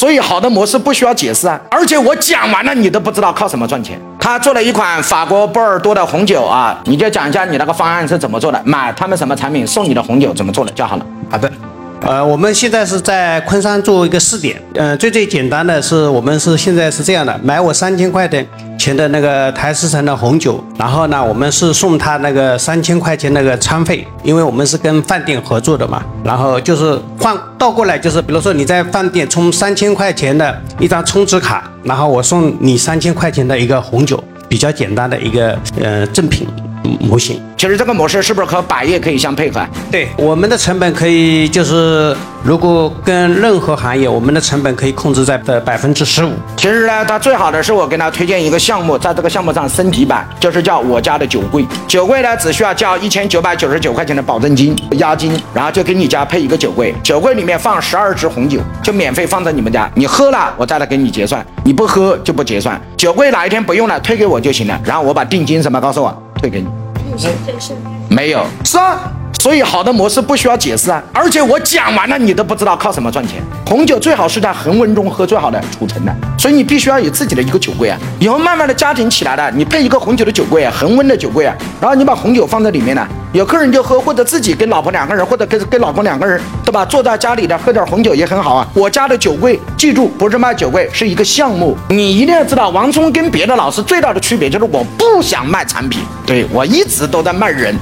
所以好的模式不需要解释啊，而且我讲完了你都不知道靠什么赚钱。他做了一款法国波尔多的红酒啊，你就讲一下你那个方案是怎么做的，买他们什么产品送你的红酒怎么做的就好了。好的。呃，我们现在是在昆山做一个试点。呃，最最简单的是，我们是现在是这样的，买我三千块的前的那个台式城的红酒，然后呢，我们是送他那个三千块钱那个餐费，因为我们是跟饭店合作的嘛。然后就是换倒过来，就是比如说你在饭店充三千块钱的一张充值卡，然后我送你三千块钱的一个红酒，比较简单的一个呃赠品。模型其实这个模式是不是和百业可以相配合？对，我们的成本可以就是如果跟任何行业，我们的成本可以控制在的百分之十五。其实呢，它最好的是我给他推荐一个项目，在这个项目上升级版，就是叫我家的酒柜。酒柜呢，只需要交一千九百九十九块钱的保证金押金，然后就给你家配一个酒柜，酒柜里面放十二支红酒，就免费放在你们家。你喝了，我再来给你结算；你不喝就不结算。酒柜哪一天不用了，退给我就行了。然后我把定金什么告诉我。退给你，没有是啊，所以好的模式不需要解释啊，而且我讲完了你都不知道靠什么赚钱。红酒最好是在恒温中喝最好的储存的，所以你必须要有自己的一个酒柜啊。以后慢慢的家庭起来了，你配一个红酒的酒柜啊，恒温的酒柜啊，然后你把红酒放在里面呢。有客人就喝，或者自己跟老婆两个人，或者跟跟老公两个人，对吧？坐在家里的喝点红酒也很好啊。我家的酒柜，记住不是卖酒柜，是一个项目。你一定要知道，王聪跟别的老师最大的区别就是我不想卖产品，对我一直都在卖人。